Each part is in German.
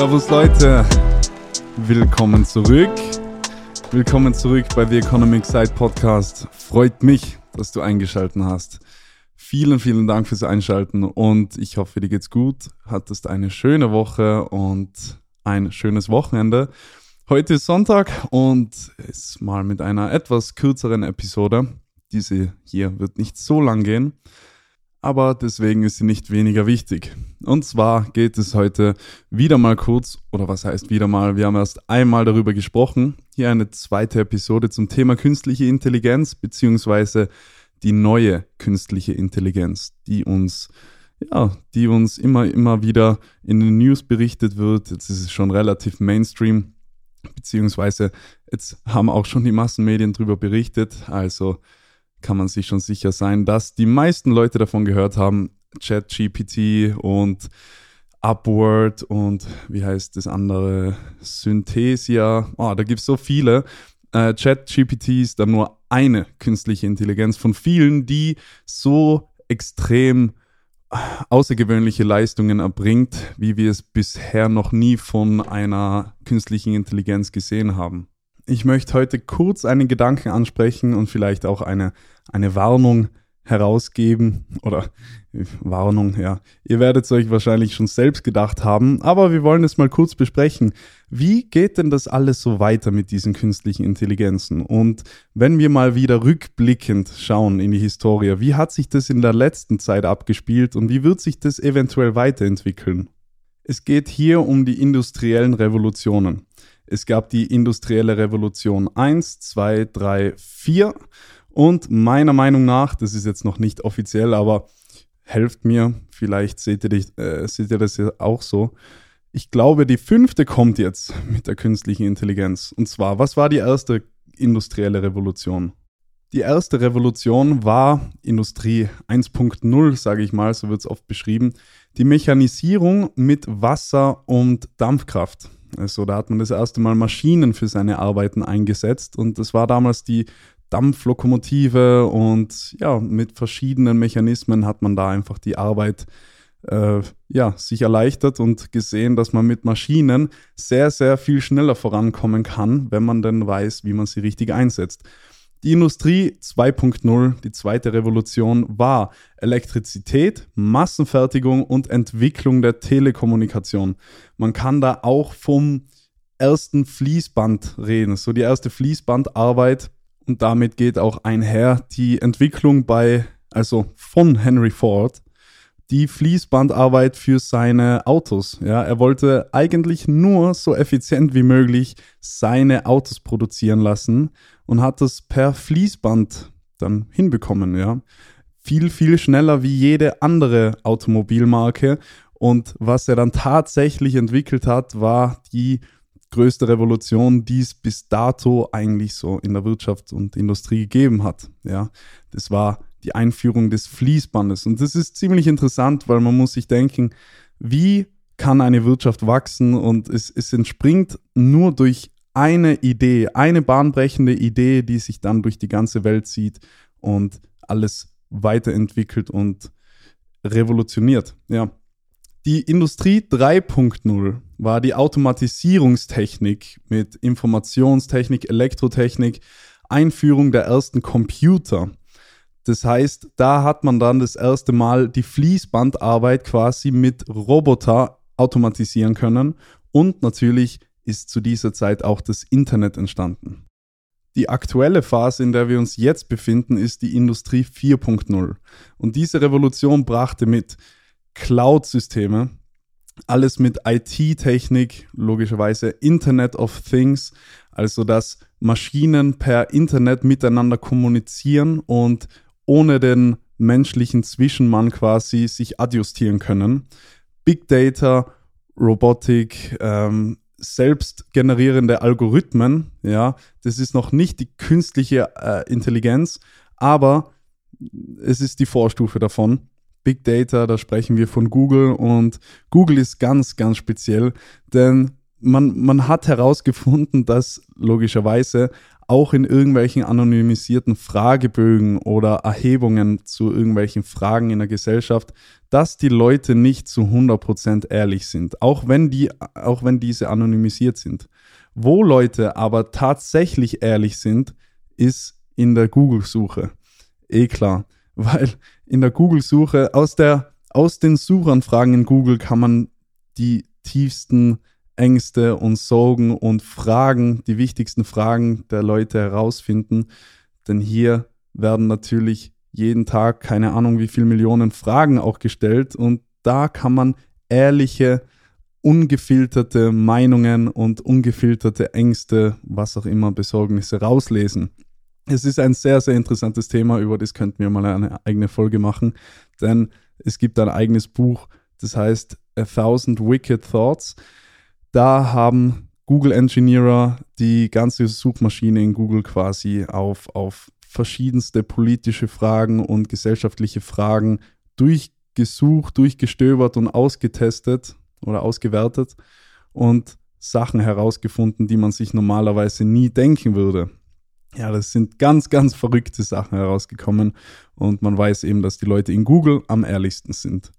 Servus Leute, willkommen zurück. Willkommen zurück bei The Economic Side Podcast. Freut mich, dass du eingeschalten hast. Vielen, vielen Dank fürs Einschalten und ich hoffe, dir geht's gut. Hattest eine schöne Woche und ein schönes Wochenende. Heute ist Sonntag und ist mal mit einer etwas kürzeren Episode. Diese hier wird nicht so lang gehen aber deswegen ist sie nicht weniger wichtig. Und zwar geht es heute wieder mal kurz, oder was heißt wieder mal, wir haben erst einmal darüber gesprochen. Hier eine zweite Episode zum Thema künstliche Intelligenz, beziehungsweise die neue künstliche Intelligenz, die uns, ja, die uns immer, immer wieder in den News berichtet wird. Jetzt ist es schon relativ Mainstream, beziehungsweise jetzt haben auch schon die Massenmedien darüber berichtet. Also kann man sich schon sicher sein, dass die meisten Leute davon gehört haben, ChatGPT und Upward und wie heißt das andere? Synthesia. Oh, da gibt es so viele. Äh, ChatGPT ist dann nur eine künstliche Intelligenz von vielen, die so extrem außergewöhnliche Leistungen erbringt, wie wir es bisher noch nie von einer künstlichen Intelligenz gesehen haben. Ich möchte heute kurz einen Gedanken ansprechen und vielleicht auch eine, eine Warnung herausgeben oder Warnung, ja. Ihr werdet es euch wahrscheinlich schon selbst gedacht haben, aber wir wollen es mal kurz besprechen. Wie geht denn das alles so weiter mit diesen künstlichen Intelligenzen? Und wenn wir mal wieder rückblickend schauen in die Historie, wie hat sich das in der letzten Zeit abgespielt und wie wird sich das eventuell weiterentwickeln? Es geht hier um die industriellen Revolutionen. Es gab die industrielle Revolution 1, 2, 3, 4 und meiner Meinung nach, das ist jetzt noch nicht offiziell, aber helft mir, vielleicht seht ihr, dich, äh, seht ihr das ja auch so. Ich glaube, die fünfte kommt jetzt mit der künstlichen Intelligenz. Und zwar, was war die erste industrielle Revolution? Die erste Revolution war Industrie 1.0, sage ich mal, so wird es oft beschrieben, die Mechanisierung mit Wasser und Dampfkraft. Also da hat man das erste Mal Maschinen für seine Arbeiten eingesetzt und das war damals die Dampflokomotive und ja, mit verschiedenen Mechanismen hat man da einfach die Arbeit äh, ja, sich erleichtert und gesehen, dass man mit Maschinen sehr, sehr viel schneller vorankommen kann, wenn man denn weiß, wie man sie richtig einsetzt. Die Industrie 2.0, die zweite Revolution, war Elektrizität, Massenfertigung und Entwicklung der Telekommunikation. Man kann da auch vom ersten Fließband reden, so die erste Fließbandarbeit und damit geht auch einher die Entwicklung bei, also von Henry Ford, die Fließbandarbeit für seine Autos. Ja, er wollte eigentlich nur so effizient wie möglich seine Autos produzieren lassen und hat das per Fließband dann hinbekommen, ja. Viel, viel schneller wie jede andere Automobilmarke. Und was er dann tatsächlich entwickelt hat, war die größte Revolution, die es bis dato eigentlich so in der Wirtschaft und Industrie gegeben hat. Ja, das war die Einführung des Fließbandes. Und das ist ziemlich interessant, weil man muss sich denken, wie kann eine Wirtschaft wachsen? Und es, es entspringt nur durch eine Idee, eine bahnbrechende Idee, die sich dann durch die ganze Welt zieht und alles weiterentwickelt und revolutioniert. Ja. Die Industrie 3.0 war die Automatisierungstechnik mit Informationstechnik, Elektrotechnik, Einführung der ersten Computer. Das heißt, da hat man dann das erste Mal die Fließbandarbeit quasi mit Roboter automatisieren können und natürlich ist zu dieser Zeit auch das Internet entstanden. Die aktuelle Phase, in der wir uns jetzt befinden, ist die Industrie 4.0. Und diese Revolution brachte mit Cloud-Systeme, alles mit IT-Technik, logischerweise Internet of Things, also dass Maschinen per Internet miteinander kommunizieren und ohne den menschlichen Zwischenmann quasi sich adjustieren können. Big Data, Robotik, ähm, selbstgenerierende Algorithmen, ja, das ist noch nicht die künstliche äh, Intelligenz, aber es ist die Vorstufe davon. Big Data, da sprechen wir von Google und Google ist ganz, ganz speziell, denn man, man hat herausgefunden, dass logischerweise auch in irgendwelchen anonymisierten Fragebögen oder Erhebungen zu irgendwelchen Fragen in der Gesellschaft, dass die Leute nicht zu 100% ehrlich sind, auch wenn, die, auch wenn diese anonymisiert sind. Wo Leute aber tatsächlich ehrlich sind, ist in der Google-Suche. Eh klar, weil in der Google-Suche aus aus den Suchanfragen in Google kann man die tiefsten Ängste und Sorgen und Fragen, die wichtigsten Fragen der Leute herausfinden. Denn hier werden natürlich jeden Tag keine Ahnung wie viele Millionen Fragen auch gestellt und da kann man ehrliche, ungefilterte Meinungen und ungefilterte Ängste, was auch immer, Besorgnisse rauslesen. Es ist ein sehr, sehr interessantes Thema, über das könnten wir mal eine eigene Folge machen, denn es gibt ein eigenes Buch, das heißt A Thousand Wicked Thoughts. Da haben Google Engineer die ganze Suchmaschine in Google quasi auf, auf verschiedenste politische Fragen und gesellschaftliche Fragen durchgesucht, durchgestöbert und ausgetestet oder ausgewertet und Sachen herausgefunden, die man sich normalerweise nie denken würde. Ja, das sind ganz, ganz verrückte Sachen herausgekommen und man weiß eben, dass die Leute in Google am ehrlichsten sind.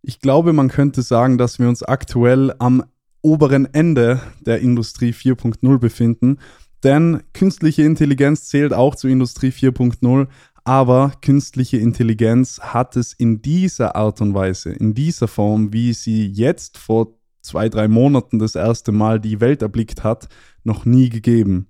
Ich glaube, man könnte sagen, dass wir uns aktuell am oberen Ende der Industrie 4.0 befinden. Denn künstliche Intelligenz zählt auch zu Industrie 4.0, aber künstliche Intelligenz hat es in dieser Art und Weise, in dieser Form, wie sie jetzt vor zwei, drei Monaten das erste Mal die Welt erblickt hat, noch nie gegeben.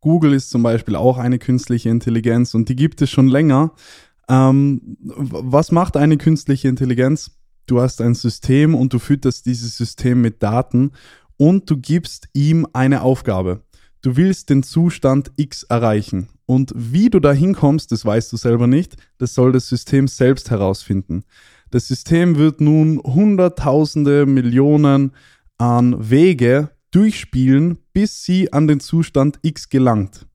Google ist zum Beispiel auch eine künstliche Intelligenz und die gibt es schon länger. Ähm, was macht eine künstliche Intelligenz? Du hast ein System und du fütterst dieses System mit Daten und du gibst ihm eine Aufgabe. Du willst den Zustand X erreichen. Und wie du da hinkommst, das weißt du selber nicht, das soll das System selbst herausfinden. Das System wird nun Hunderttausende, Millionen an Wege durchspielen, bis sie an den Zustand X gelangt.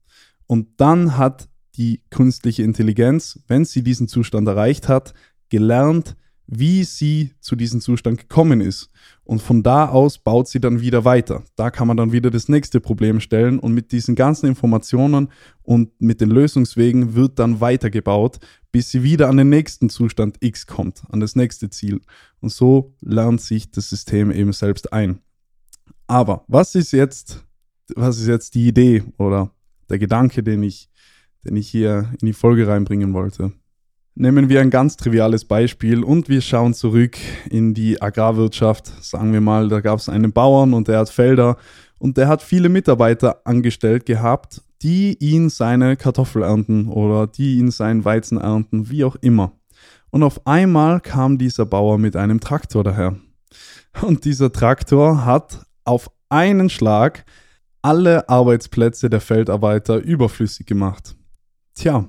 Und dann hat die künstliche Intelligenz, wenn sie diesen Zustand erreicht hat, gelernt, wie sie zu diesem Zustand gekommen ist. Und von da aus baut sie dann wieder weiter. Da kann man dann wieder das nächste Problem stellen und mit diesen ganzen Informationen und mit den Lösungswegen wird dann weitergebaut, bis sie wieder an den nächsten Zustand X kommt, an das nächste Ziel. Und so lernt sich das System eben selbst ein. Aber was ist jetzt, was ist jetzt die Idee oder der Gedanke, den ich, den ich hier in die Folge reinbringen wollte? Nehmen wir ein ganz triviales Beispiel und wir schauen zurück in die Agrarwirtschaft. Sagen wir mal, da gab es einen Bauern und der hat Felder und der hat viele Mitarbeiter angestellt gehabt, die ihn seine Kartoffel ernten oder die ihn seinen Weizen ernten, wie auch immer. Und auf einmal kam dieser Bauer mit einem Traktor daher. Und dieser Traktor hat auf einen Schlag alle Arbeitsplätze der Feldarbeiter überflüssig gemacht. Tja,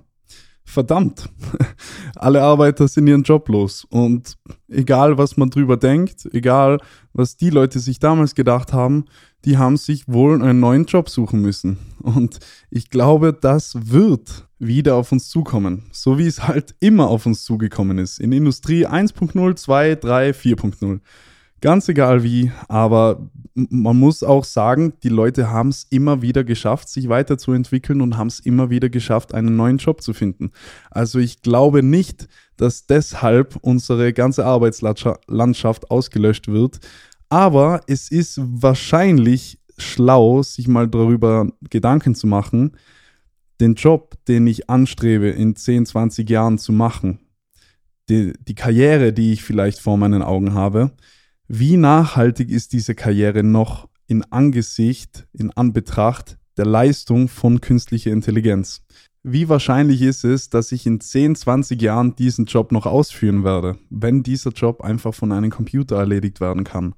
verdammt, alle Arbeiter sind ihren Job los. Und egal, was man drüber denkt, egal, was die Leute sich damals gedacht haben, die haben sich wohl einen neuen Job suchen müssen. Und ich glaube, das wird wieder auf uns zukommen. So wie es halt immer auf uns zugekommen ist. In Industrie 1.0, 2, 3, 4.0. Ganz egal wie, aber man muss auch sagen, die Leute haben es immer wieder geschafft, sich weiterzuentwickeln und haben es immer wieder geschafft, einen neuen Job zu finden. Also ich glaube nicht, dass deshalb unsere ganze Arbeitslandschaft ausgelöscht wird, aber es ist wahrscheinlich schlau, sich mal darüber Gedanken zu machen, den Job, den ich anstrebe, in 10, 20 Jahren zu machen, die, die Karriere, die ich vielleicht vor meinen Augen habe, wie nachhaltig ist diese Karriere noch in Angesicht, in Anbetracht der Leistung von künstlicher Intelligenz? Wie wahrscheinlich ist es, dass ich in 10, 20 Jahren diesen Job noch ausführen werde, wenn dieser Job einfach von einem Computer erledigt werden kann?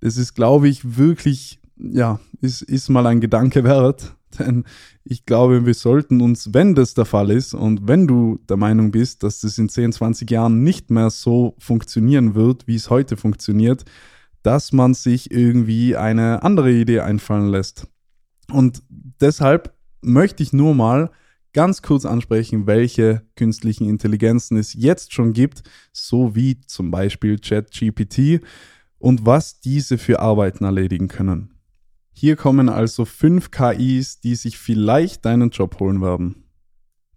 Das ist, glaube ich, wirklich, ja, ist, ist mal ein Gedanke wert. Denn ich glaube, wir sollten uns, wenn das der Fall ist und wenn du der Meinung bist, dass das in 10, 20 Jahren nicht mehr so funktionieren wird, wie es heute funktioniert, dass man sich irgendwie eine andere Idee einfallen lässt. Und deshalb möchte ich nur mal ganz kurz ansprechen, welche künstlichen Intelligenzen es jetzt schon gibt, so wie zum Beispiel ChatGPT und was diese für Arbeiten erledigen können. Hier kommen also fünf KIs, die sich vielleicht deinen Job holen werden.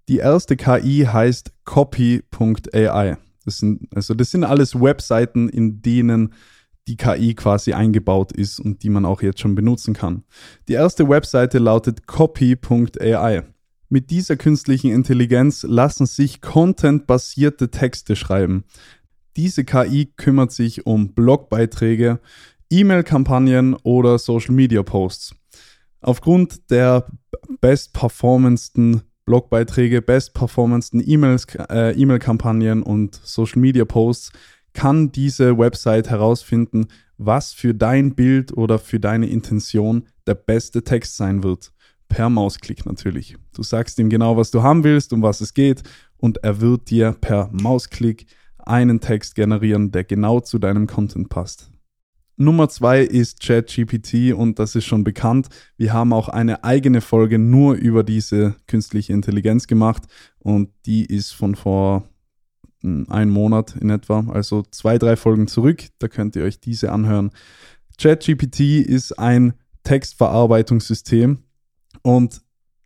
Die erste KI heißt copy.ai. Das sind, also das sind alles Webseiten, in denen die KI quasi eingebaut ist und die man auch jetzt schon benutzen kann. Die erste Webseite lautet copy.ai. Mit dieser künstlichen Intelligenz lassen sich contentbasierte Texte schreiben. Diese KI kümmert sich um Blogbeiträge, E-Mail-Kampagnen oder Social-Media-Posts. Aufgrund der bestperformendsten Blogbeiträge, bestperformendsten äh, E-Mail-Kampagnen und Social-Media-Posts kann diese Website herausfinden, was für dein Bild oder für deine Intention der beste Text sein wird. Per Mausklick natürlich. Du sagst ihm genau, was du haben willst, um was es geht, und er wird dir per Mausklick einen Text generieren, der genau zu deinem Content passt. Nummer zwei ist ChatGPT und das ist schon bekannt. Wir haben auch eine eigene Folge nur über diese künstliche Intelligenz gemacht und die ist von vor einen Monat in etwa, also zwei, drei Folgen zurück. Da könnt ihr euch diese anhören. ChatGPT ist ein Textverarbeitungssystem und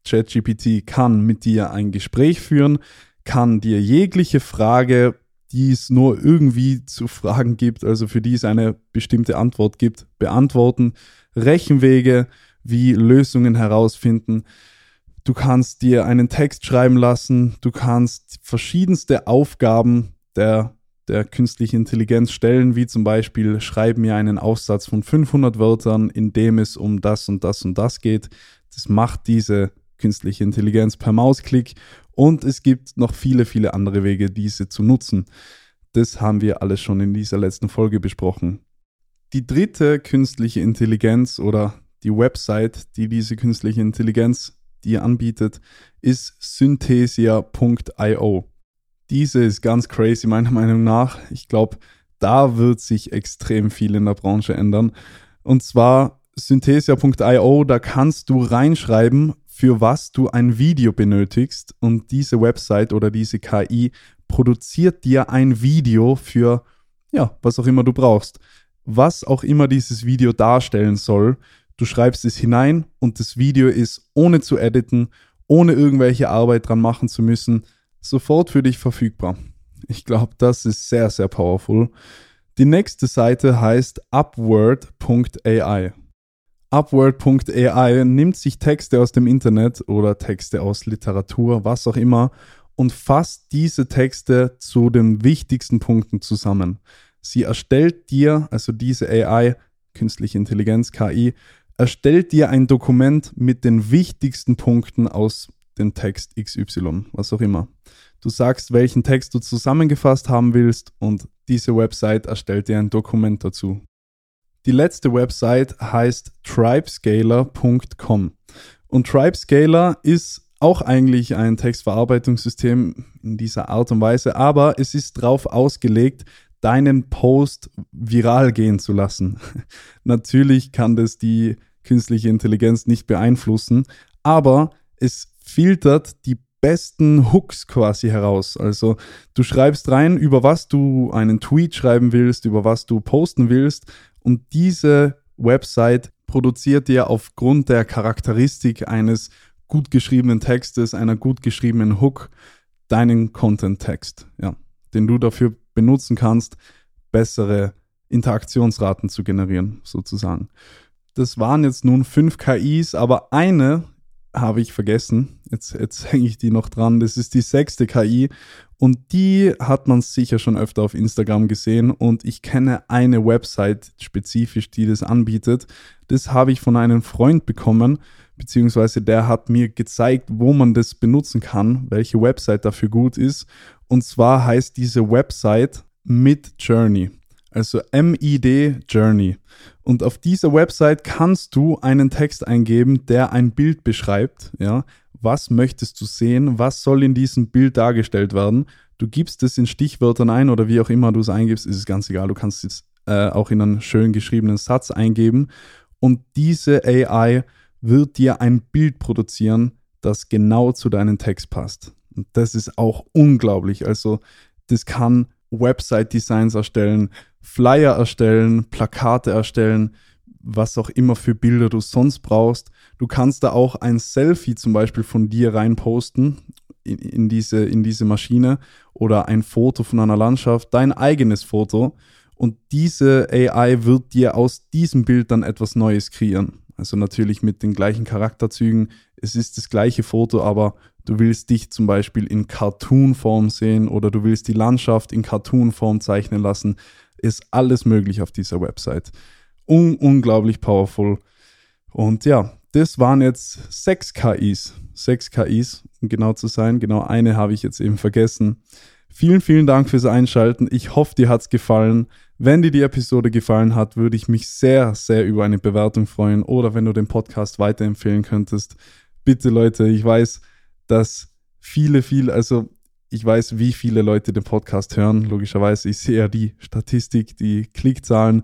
ChatGPT kann mit dir ein Gespräch führen, kann dir jegliche Frage, die es nur irgendwie zu fragen gibt, also für die es eine bestimmte Antwort gibt, beantworten, Rechenwege wie Lösungen herausfinden, Du kannst dir einen Text schreiben lassen. Du kannst verschiedenste Aufgaben der, der künstlichen Intelligenz stellen, wie zum Beispiel schreib mir einen Aufsatz von 500 Wörtern, in dem es um das und das und das geht. Das macht diese künstliche Intelligenz per Mausklick. Und es gibt noch viele, viele andere Wege, diese zu nutzen. Das haben wir alles schon in dieser letzten Folge besprochen. Die dritte künstliche Intelligenz oder die Website, die diese künstliche Intelligenz die ihr anbietet, ist synthesia.io. Diese ist ganz crazy, meiner Meinung nach. Ich glaube, da wird sich extrem viel in der Branche ändern. Und zwar synthesia.io, da kannst du reinschreiben, für was du ein Video benötigst. Und diese Website oder diese KI produziert dir ein Video für, ja, was auch immer du brauchst. Was auch immer dieses Video darstellen soll. Du schreibst es hinein und das Video ist ohne zu editen, ohne irgendwelche Arbeit dran machen zu müssen, sofort für dich verfügbar. Ich glaube, das ist sehr, sehr powerful. Die nächste Seite heißt upward.ai. Upward.ai nimmt sich Texte aus dem Internet oder Texte aus Literatur, was auch immer, und fasst diese Texte zu den wichtigsten Punkten zusammen. Sie erstellt dir, also diese AI, künstliche Intelligenz, KI, erstellt dir ein Dokument mit den wichtigsten Punkten aus dem Text XY, was auch immer. Du sagst, welchen Text du zusammengefasst haben willst und diese Website erstellt dir ein Dokument dazu. Die letzte Website heißt tribescaler.com und Tribescaler ist auch eigentlich ein Textverarbeitungssystem in dieser Art und Weise, aber es ist darauf ausgelegt, deinen Post viral gehen zu lassen. Natürlich kann das die künstliche Intelligenz nicht beeinflussen, aber es filtert die besten Hooks quasi heraus. Also du schreibst rein, über was du einen Tweet schreiben willst, über was du posten willst und diese Website produziert dir aufgrund der Charakteristik eines gut geschriebenen Textes, einer gut geschriebenen Hook, deinen Content-Text, ja, den du dafür benutzen kannst, bessere Interaktionsraten zu generieren, sozusagen. Das waren jetzt nun fünf KIs, aber eine habe ich vergessen. Jetzt, jetzt hänge ich die noch dran. Das ist die sechste KI und die hat man sicher schon öfter auf Instagram gesehen und ich kenne eine Website spezifisch, die das anbietet. Das habe ich von einem Freund bekommen, beziehungsweise der hat mir gezeigt, wo man das benutzen kann, welche Website dafür gut ist. Und zwar heißt diese Website Mid Journey also MID Journey. Und auf dieser Website kannst du einen Text eingeben, der ein Bild beschreibt. Ja, was möchtest du sehen? Was soll in diesem Bild dargestellt werden? Du gibst es in Stichwörtern ein oder wie auch immer du es eingibst, ist es ganz egal. Du kannst es äh, auch in einen schön geschriebenen Satz eingeben. Und diese AI wird dir ein Bild produzieren, das genau zu deinem Text passt. Und das ist auch unglaublich. Also, das kann Website-Designs erstellen, Flyer erstellen, Plakate erstellen, was auch immer für Bilder du sonst brauchst. Du kannst da auch ein Selfie zum Beispiel von dir reinposten in, in, diese, in diese Maschine oder ein Foto von einer Landschaft, dein eigenes Foto. Und diese AI wird dir aus diesem Bild dann etwas Neues kreieren. Also natürlich mit den gleichen Charakterzügen. Es ist das gleiche Foto, aber du willst dich zum Beispiel in Cartoon-Form sehen oder du willst die Landschaft in Cartoon-Form zeichnen lassen. Ist alles möglich auf dieser Website. Un unglaublich powerful. Und ja, das waren jetzt sechs KIs. Sechs KIs, um genau zu sein. Genau eine habe ich jetzt eben vergessen. Vielen, vielen Dank fürs Einschalten. Ich hoffe, dir hat es gefallen. Wenn dir die Episode gefallen hat, würde ich mich sehr, sehr über eine Bewertung freuen oder wenn du den Podcast weiterempfehlen könntest. Bitte Leute, ich weiß, dass viele, viele, also ich weiß, wie viele Leute den Podcast hören. Logischerweise, ich sehe ja die Statistik, die Klickzahlen.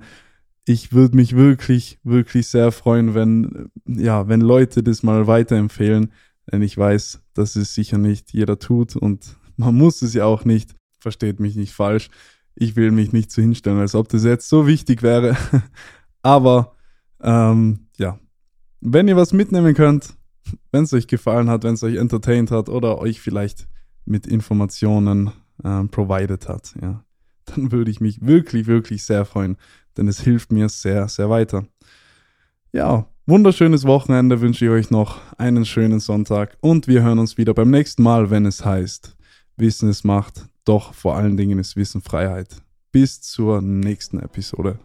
Ich würde mich wirklich, wirklich sehr freuen, wenn, ja, wenn Leute das mal weiterempfehlen. Denn ich weiß, dass es sicher nicht jeder tut und man muss es ja auch nicht. Versteht mich nicht falsch ich will mich nicht so hinstellen, als ob das jetzt so wichtig wäre. Aber ähm, ja, wenn ihr was mitnehmen könnt, wenn es euch gefallen hat, wenn es euch entertained hat oder euch vielleicht mit Informationen ähm, provided hat, ja, dann würde ich mich wirklich, wirklich sehr freuen, denn es hilft mir sehr, sehr weiter. Ja, wunderschönes Wochenende wünsche ich euch noch, einen schönen Sonntag und wir hören uns wieder beim nächsten Mal, wenn es heißt, Wissen ist Macht, doch vor allen Dingen ist Wissen Freiheit. Bis zur nächsten Episode.